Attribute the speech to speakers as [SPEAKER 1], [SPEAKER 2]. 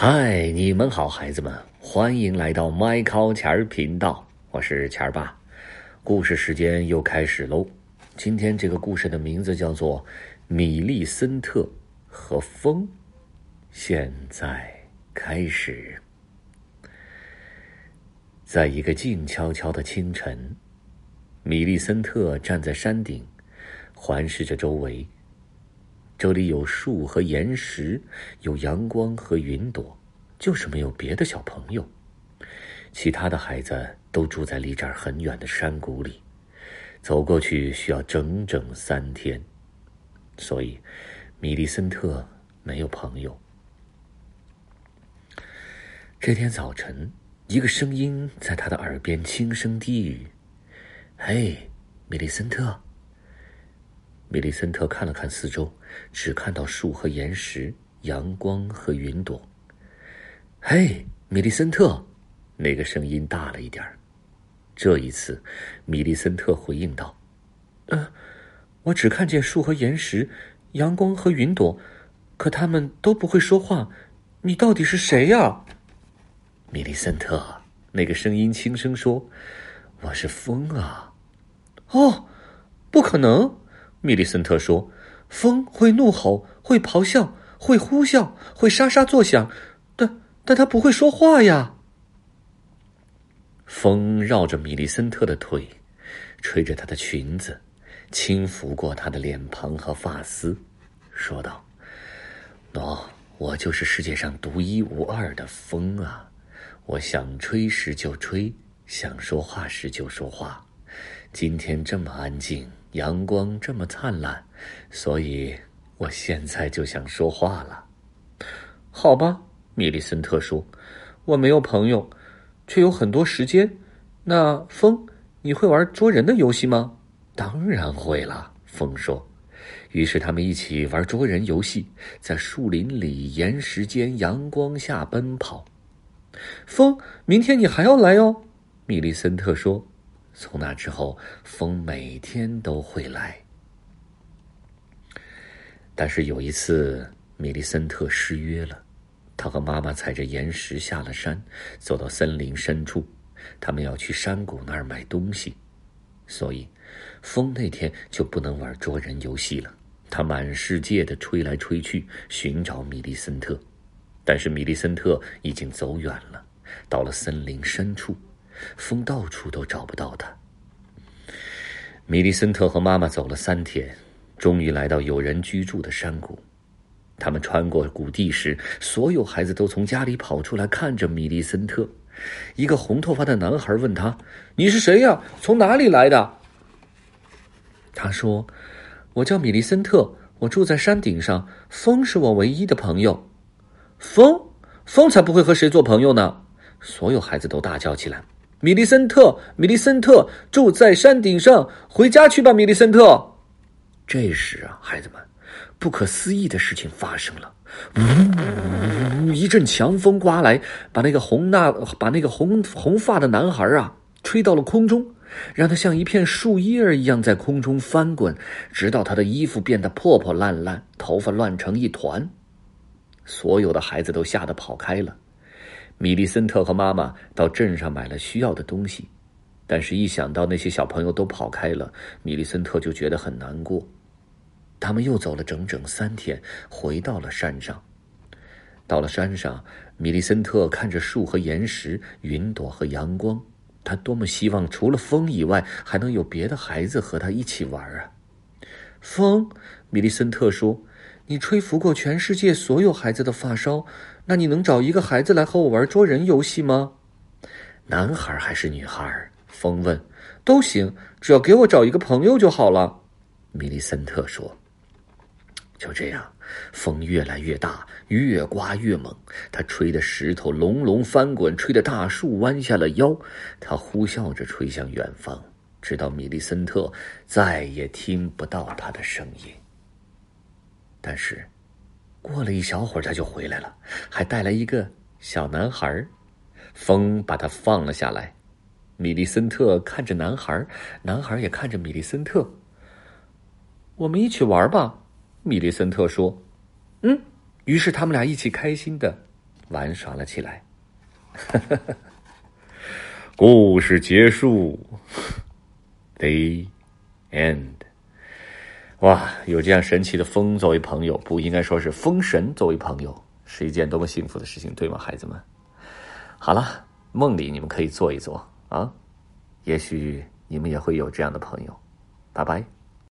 [SPEAKER 1] 嗨，你们好，孩子们，欢迎来到麦考钱儿频道，我是钱儿爸。故事时间又开始喽。今天这个故事的名字叫做《米利森特和风》。现在开始。在一个静悄悄的清晨，米利森特站在山顶，环视着周围。这里有树和岩石，有阳光和云朵，就是没有别的小朋友。其他的孩子都住在离这儿很远的山谷里，走过去需要整整三天，所以米利森特没有朋友。这天早晨。一个声音在他的耳边轻声低语：“嘿，米利森特。”米利森特看了看四周，只看到树和岩石、阳光和云朵。“嘿，米利森特！”那个声音大了一点儿。这一次，米利森特回应道：“嗯，我只看见树和岩石、阳光和云朵，可他们都不会说话。你到底是谁呀？”米利森特，那个声音轻声说：“我是风啊。”
[SPEAKER 2] 哦，不可能！米利森特说：“风会怒吼，会咆哮，会呼啸，会沙沙作响，但但他不会说话呀。”
[SPEAKER 1] 风绕着米利森特的腿，吹着她的裙子，轻拂过她的脸庞和发丝，说道：“喏，我就是世界上独一无二的风啊！”我想吹时就吹，想说话时就说话。今天这么安静，阳光这么灿烂，所以我现在就想说话了。
[SPEAKER 2] 好吧，米利森特说：“我没有朋友，却有很多时间。那风，你会玩捉人的游戏吗？”“
[SPEAKER 1] 当然会了。”风说。于是他们一起玩捉人游戏，在树林里、岩石间、阳光下奔跑。
[SPEAKER 2] 风，明天你还要来哦，米利森特说。
[SPEAKER 1] 从那之后，风每天都会来。但是有一次，米利森特失约了，他和妈妈踩着岩石下了山，走到森林深处，他们要去山谷那儿买东西，所以风那天就不能玩捉人游戏了。他满世界的吹来吹去，寻找米利森特。但是米利森特已经走远了，到了森林深处，风到处都找不到他。米利森特和妈妈走了三天，终于来到有人居住的山谷。他们穿过谷地时，所有孩子都从家里跑出来看着米利森特。一个红头发的男孩问他：“
[SPEAKER 2] 你是谁呀？从哪里来的？”
[SPEAKER 1] 他说：“我叫米利森特，我住在山顶上。风是我唯一的朋友。”
[SPEAKER 2] 风，风才不会和谁做朋友呢！所有孩子都大叫起来：“米利森特，米利森特住在山顶上，回家去吧，米利森特！”
[SPEAKER 1] 这时啊，孩子们，不可思议的事情发生了！呜，一阵强风刮来，把那个红那把那个红红发的男孩啊吹到了空中，让他像一片树叶儿一样在空中翻滚，直到他的衣服变得破破烂烂，头发乱成一团。所有的孩子都吓得跑开了。米利森特和妈妈到镇上买了需要的东西，但是，一想到那些小朋友都跑开了，米利森特就觉得很难过。他们又走了整整三天，回到了山上。到了山上，米利森特看着树和岩石、云朵和阳光，他多么希望除了风以外，还能有别的孩子和他一起玩啊！
[SPEAKER 2] 风，米利森特说。你吹拂过全世界所有孩子的发梢，那你能找一个孩子来和我玩捉人游戏吗？
[SPEAKER 1] 男孩还是女孩？风问。
[SPEAKER 2] 都行，只要给我找一个朋友就好了。
[SPEAKER 1] 米利森特说。就这样，风越来越大，越刮越猛，他吹的石头隆隆翻滚，吹的大树弯下了腰。他呼啸着吹向远方，直到米利森特再也听不到他的声音。但是，过了一小会儿，他就回来了，还带来一个小男孩。风把他放了下来。米利森特看着男孩，男孩也看着米利森特。
[SPEAKER 2] 我们一起玩吧，米利森特说。
[SPEAKER 1] 嗯。于是他们俩一起开心的玩耍了起来。故事结束，The End。哇，有这样神奇的风作为朋友，不应该说是风神作为朋友，是一件多么幸福的事情，对吗，孩子们？好了，梦里你们可以做一做啊，也许你们也会有这样的朋友。拜拜。